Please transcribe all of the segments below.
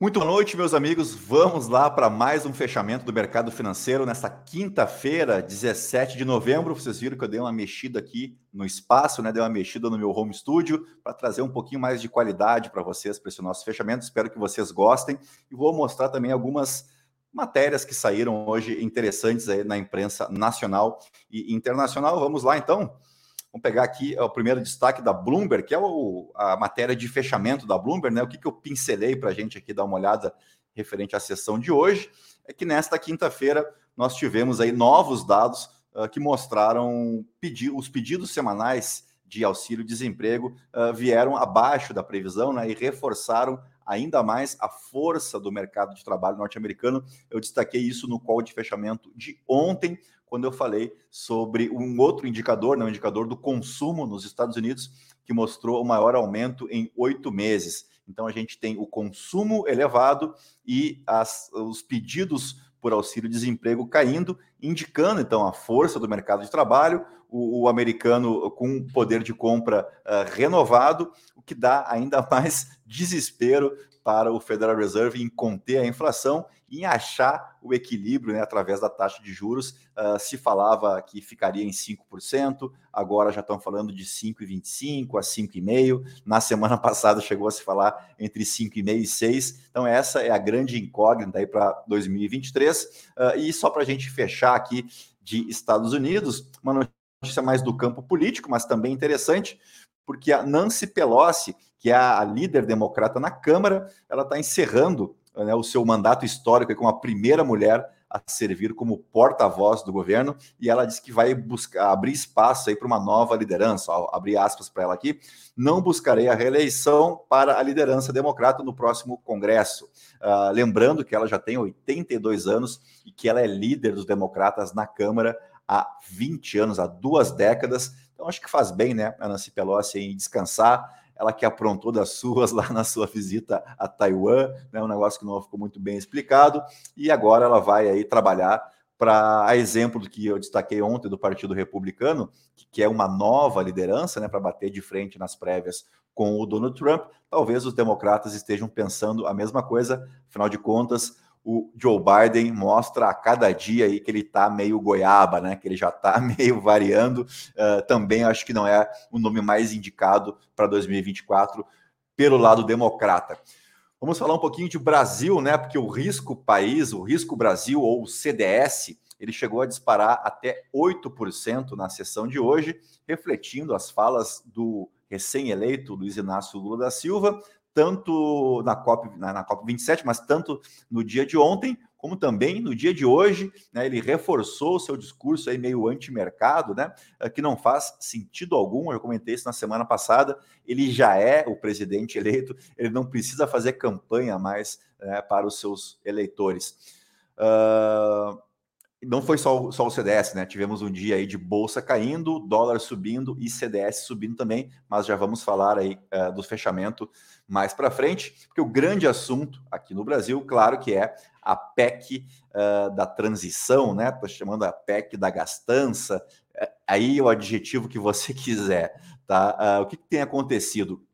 Muito boa noite, meus amigos. Vamos lá para mais um fechamento do mercado financeiro nesta quinta-feira, 17 de novembro. Vocês viram que eu dei uma mexida aqui no espaço, né? Dei uma mexida no meu home studio para trazer um pouquinho mais de qualidade para vocês para esse nosso fechamento. Espero que vocês gostem e vou mostrar também algumas matérias que saíram hoje interessantes aí na imprensa nacional e internacional. Vamos lá então. Vamos pegar aqui o primeiro destaque da Bloomberg, que é o, a matéria de fechamento da Bloomberg, né? O que, que eu pincelei para a gente aqui dar uma olhada referente à sessão de hoje, é que nesta quinta-feira nós tivemos aí novos dados uh, que mostraram pedi os pedidos semanais de auxílio-desemprego uh, vieram abaixo da previsão né, e reforçaram ainda mais a força do mercado de trabalho norte-americano. Eu destaquei isso no call de fechamento de ontem, quando eu falei sobre um outro indicador, né, um indicador do consumo nos Estados Unidos, que mostrou o maior aumento em oito meses. Então, a gente tem o consumo elevado e as, os pedidos por auxílio-desemprego caindo, indicando então a força do mercado de trabalho, o, o americano com poder de compra uh, renovado, o que dá ainda mais desespero para o Federal Reserve em conter a inflação em achar o equilíbrio né, através da taxa de juros. Uh, se falava que ficaria em 5%, agora já estão falando de 5,25% a 5,5%. Na semana passada chegou a se falar entre 5,5% e 6%. Então, essa é a grande incógnita para 2023. Uh, e só para a gente fechar aqui de Estados Unidos, uma notícia mais do campo político, mas também interessante, porque a Nancy Pelosi, que é a líder democrata na Câmara, ela está encerrando né, o seu mandato histórico como a primeira mulher a servir como porta-voz do governo e ela disse que vai buscar abrir espaço aí para uma nova liderança. Ó, abrir aspas para ela aqui. Não buscarei a reeleição para a liderança democrata no próximo Congresso. Uh, lembrando que ela já tem 82 anos e que ela é líder dos democratas na Câmara há 20 anos, há duas décadas. Então acho que faz bem, né, a Nancy Pelosi em descansar ela que aprontou das suas lá na sua visita a Taiwan, né, um negócio que não ficou muito bem explicado, e agora ela vai aí trabalhar para a exemplo do que eu destaquei ontem do Partido Republicano, que é uma nova liderança, né, para bater de frente nas prévias com o Donald Trump. Talvez os democratas estejam pensando a mesma coisa, afinal de contas, o Joe Biden mostra a cada dia aí que ele está meio goiaba, né? Que ele já está meio variando. Uh, também acho que não é o nome mais indicado para 2024 pelo lado democrata. Vamos falar um pouquinho de Brasil, né? Porque o risco país, o risco Brasil ou o CDS, ele chegou a disparar até 8% na sessão de hoje, refletindo as falas do recém-eleito Luiz Inácio Lula da Silva, tanto na COP, na, na COP 27, mas tanto no dia de ontem, como também no dia de hoje, né, ele reforçou o seu discurso aí meio anti-mercado, né, eh, que não faz sentido algum, eu comentei isso na semana passada, ele já é o presidente eleito, ele não precisa fazer campanha mais né, para os seus eleitores. Uh, não foi só, só o CDS, né? Tivemos um dia aí de bolsa caindo, dólar subindo e CDS subindo também, mas já vamos falar aí uh, do fechamento mais para frente, porque o grande assunto aqui no Brasil, claro que é a PEC uh, da transição, né? Estou chamando a PEC da gastança, uh, aí o adjetivo que você quiser, tá? o que, que, tem acontecido?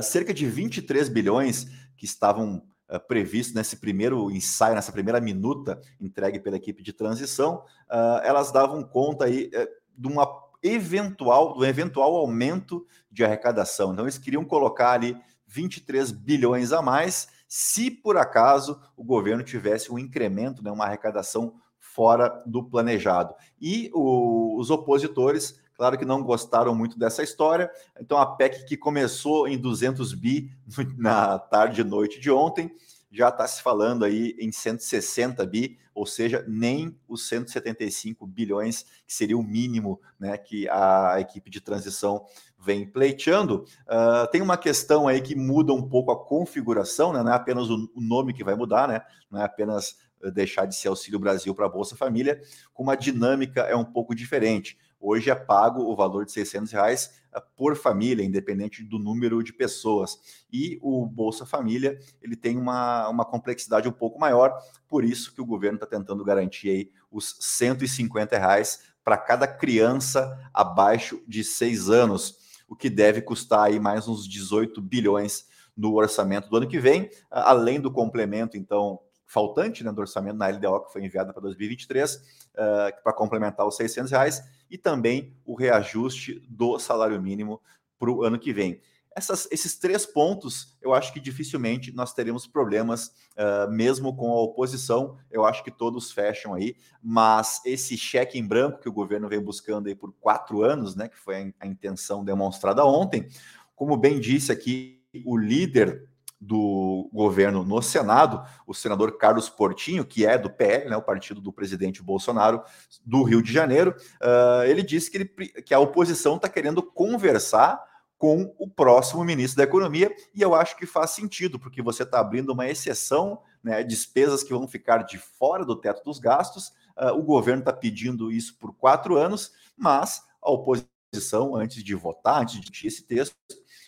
cerca de 23 bilhões que estavam uh, previsto nesse primeiro ensaio, nessa primeira minuta entregue pela equipe de transição, uh, elas davam conta aí uh, de uma eventual, do eventual aumento de arrecadação. Então, eles queriam colocar ali 23 bilhões a mais, se por acaso o governo tivesse um incremento, né, uma arrecadação fora do planejado. E o, os opositores, claro que não gostaram muito dessa história. Então, a PEC que começou em 200 bi na tarde e noite de ontem, já está se falando aí em 160 bi, ou seja, nem os 175 bilhões, que seria o mínimo né, que a equipe de transição vem pleiteando. Uh, tem uma questão aí que muda um pouco a configuração, né, não é apenas o, nome que vai mudar, né, não é apenas deixar de ser Auxílio Brasil para Bolsa Família, como a dinâmica é um pouco diferente. Hoje é pago o valor de 600 reais eh, por família, independente do número de pessoas. E o Bolsa Família ele tem uma, uma complexidade um pouco maior, por isso que o governo está tentando garantir aí os 150 reais para cada criança abaixo de seis anos, o que deve custar aí mais uns 18 bilhões no orçamento do ano que vem, além do complemento, então, faltante né, do orçamento na LDO que foi enviada para 2023, uh, para complementar os 600 reais, e também o reajuste do salário mínimo para o ano que vem. Essas, esses três pontos, eu acho que dificilmente nós teremos problemas, uh, mesmo com a oposição. Eu acho que todos fecham aí, mas esse cheque em branco que o governo vem buscando aí por quatro anos, né, que foi a, a intenção demonstrada ontem, como bem disse aqui o líder do governo no Senado, o senador Carlos Portinho, que é do PL, né, o partido do presidente Bolsonaro do Rio de Janeiro, uh, ele disse que, ele, que a oposição está querendo conversar com o próximo ministro da Economia, e eu acho que faz sentido, porque você está abrindo uma exceção, né, despesas que vão ficar de fora do teto dos gastos. Uh, o governo está pedindo isso por quatro anos, mas a oposição, antes de votar, antes de esse texto,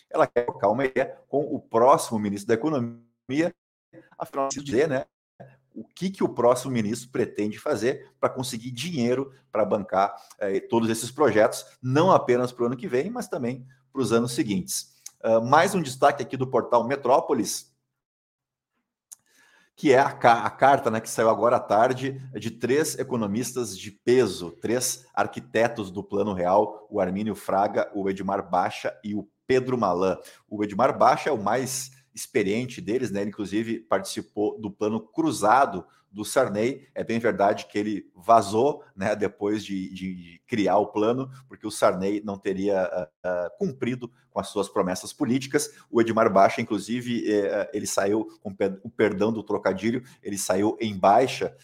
ela quer trocar uma ideia com o próximo ministro da Economia, afinal de dizer, né? O que, que o próximo ministro pretende fazer para conseguir dinheiro para bancar eh, todos esses projetos, não apenas para o ano que vem, mas também para os anos seguintes. Uh, mais um destaque aqui do portal Metrópolis, que é a, ca a, carta né, que saiu agora à tarde de três economistas de peso, três arquitetos do Plano Real, o Armínio Fraga, o Edmar Baixa e o Pedro Malan. O Edmar Baixa é o mais experiente deles, né? Ele, inclusive, participou do plano cruzado do Sarney. É bem verdade que ele vazou né, depois de, de criar o plano, porque o Sarney não teria uh, uh, cumprido com as suas promessas políticas. O Edmar Baixa, inclusive, uh, ele saiu, com o perdão do trocadilho, ele saiu em baixa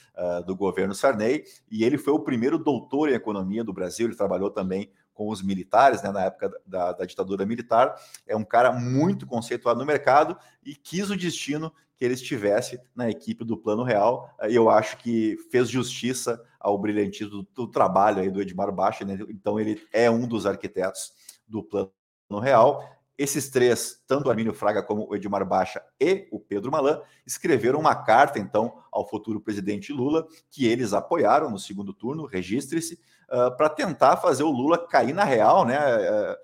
do governo Sarney e ele foi o primeiro doutor em economia do Brasil. Ele trabalhou também com os militares, né, na época da, da, ditadura militar. É um cara muito conceituado no mercado e quis o destino que ele estivesse na equipe do Plano Real. E eu acho que fez justiça ao brilhantismo do, do trabalho aí do Edmar Baixa, né? então ele é um dos arquitetos do Plano Real. Esses três, tanto o Armínio Fraga como o Edmar Baixa e o Pedro Malan, escreveram uma carta, então, ao futuro presidente Lula, que eles apoiaram no segundo turno, registre-se, uh, para tentar fazer o Lula cair na real, né? Uh,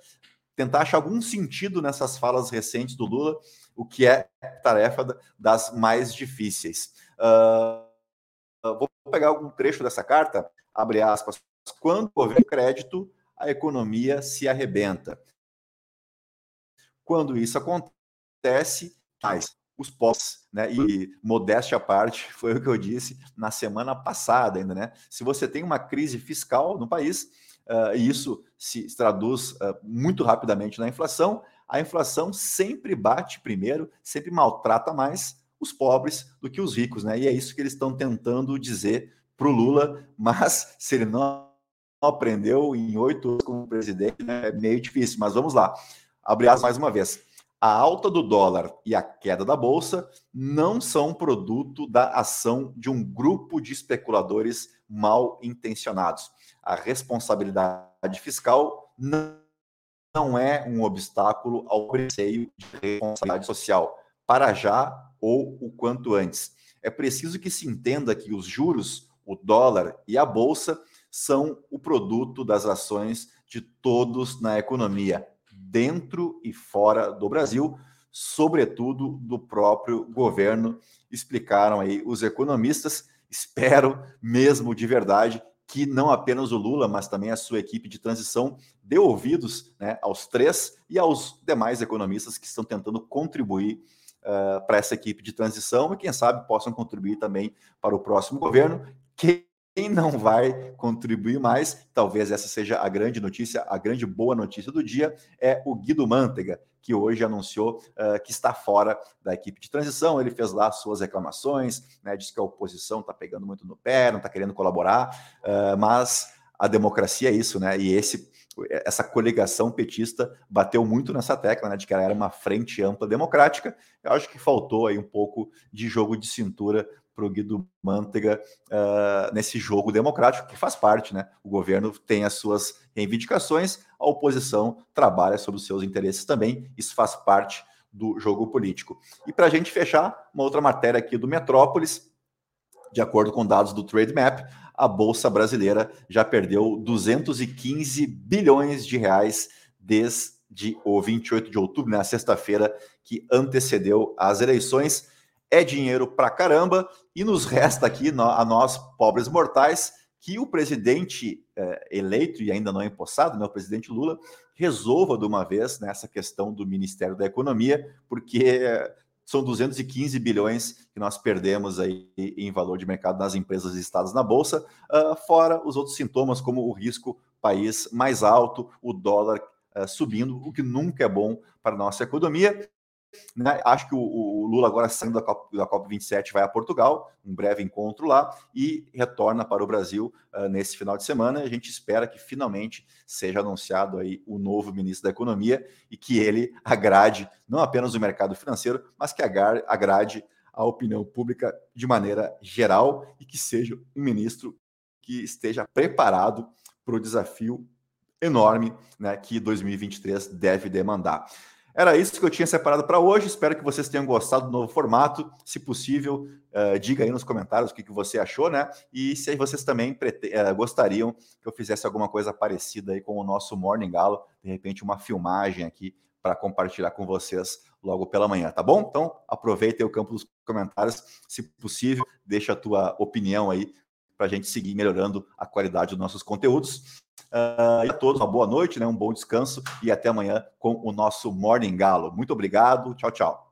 tentar achar algum sentido nessas falas recentes do Lula, o que é tarefa das mais difíceis. Uh, vou pegar algum trecho dessa carta, abre aspas. Quando houver crédito, a economia se arrebenta. Quando isso acontece, mais os pós, né? E modéstia à parte, foi o que eu disse na semana passada ainda, né? Se você tem uma crise fiscal no país, uh, e isso se traduz uh, muito rapidamente na inflação, a inflação sempre bate primeiro, sempre maltrata mais os pobres do que os ricos, né? E é isso que eles estão tentando dizer para o Lula, mas se ele não aprendeu em oito anos como presidente, né, é meio difícil. Mas vamos lá. Abre aspas mais uma vez. A alta do dólar e a queda da bolsa não são produto da ação de um grupo de especuladores mal intencionados. A responsabilidade fiscal não é um obstáculo ao receio de responsabilidade social, para já ou o quanto antes. É preciso que se entenda que os juros, o dólar e a bolsa são o produto das ações de todos na economia dentro e fora do Brasil, sobretudo do próprio governo, explicaram aí os economistas. Espero mesmo de verdade que não apenas o Lula, mas também a sua equipe de transição dê ouvidos né, aos três e aos demais economistas que estão tentando contribuir uh, para essa equipe de transição e, quem sabe, possam contribuir também para o próximo governo. Que quem não vai contribuir mais, talvez essa seja a grande notícia, a grande boa notícia do dia, é o Guido Mantega, que hoje anunciou uh, que está fora da equipe de transição. Ele fez lá suas reclamações, né, disse que a oposição está pegando muito no pé, não está querendo colaborar, uh, mas a democracia é isso, né? E esse essa coligação petista bateu muito nessa tecla, né, de que ela era uma frente ampla democrática. Eu acho que faltou aí um pouco de jogo de cintura para o Guido Mantega uh, nesse jogo democrático, que faz parte, né? O governo tem as suas reivindicações, a oposição trabalha sobre os seus interesses também, isso faz parte do jogo político. E para a gente fechar, uma outra matéria aqui do Metrópolis, de acordo com dados do Trade Map, a Bolsa Brasileira já perdeu 215 bilhões de reais desde de o 28 de outubro, na né, sexta-feira que antecedeu as eleições. É dinheiro pra caramba e nos resta aqui a nós pobres mortais que o presidente é, eleito e ainda não empossado, né, o presidente Lula, resolva de uma vez nessa questão do Ministério da Economia, porque são 215 bilhões que nós perdemos aí em valor de mercado nas empresas listadas na bolsa, uh, fora os outros sintomas como o risco país mais alto, o dólar uh, subindo, o que nunca é bom para a nossa economia. Né? Acho que o, o, Lula, agora saindo da, COP, da COP27, vai a Portugal, um breve encontro lá, e retorna para o Brasil uh, nesse final de semana. A gente espera que finalmente seja anunciado aí o novo ministro da Economia e que ele agrade não apenas o mercado financeiro, mas que agrade a opinião pública de maneira geral e que seja um ministro que esteja preparado para o desafio enorme né, que 2023 deve demandar. Era isso que eu tinha separado para hoje. Espero que vocês tenham gostado do novo formato. Se possível, uh, diga aí nos comentários o que, que você achou, né? E se vocês também uh, gostariam que eu fizesse alguma coisa parecida aí com o nosso Morning Galo, de repente uma filmagem aqui para compartilhar com vocês logo pela manhã, tá bom? Então, aproveita o campo dos comentários, se possível, deixa a tua opinião aí para a gente seguir melhorando a qualidade dos nossos conteúdos. Uh, e a todos uma boa noite, né, um bom descanso e até amanhã com o nosso Morning Galo. Muito obrigado, tchau, tchau.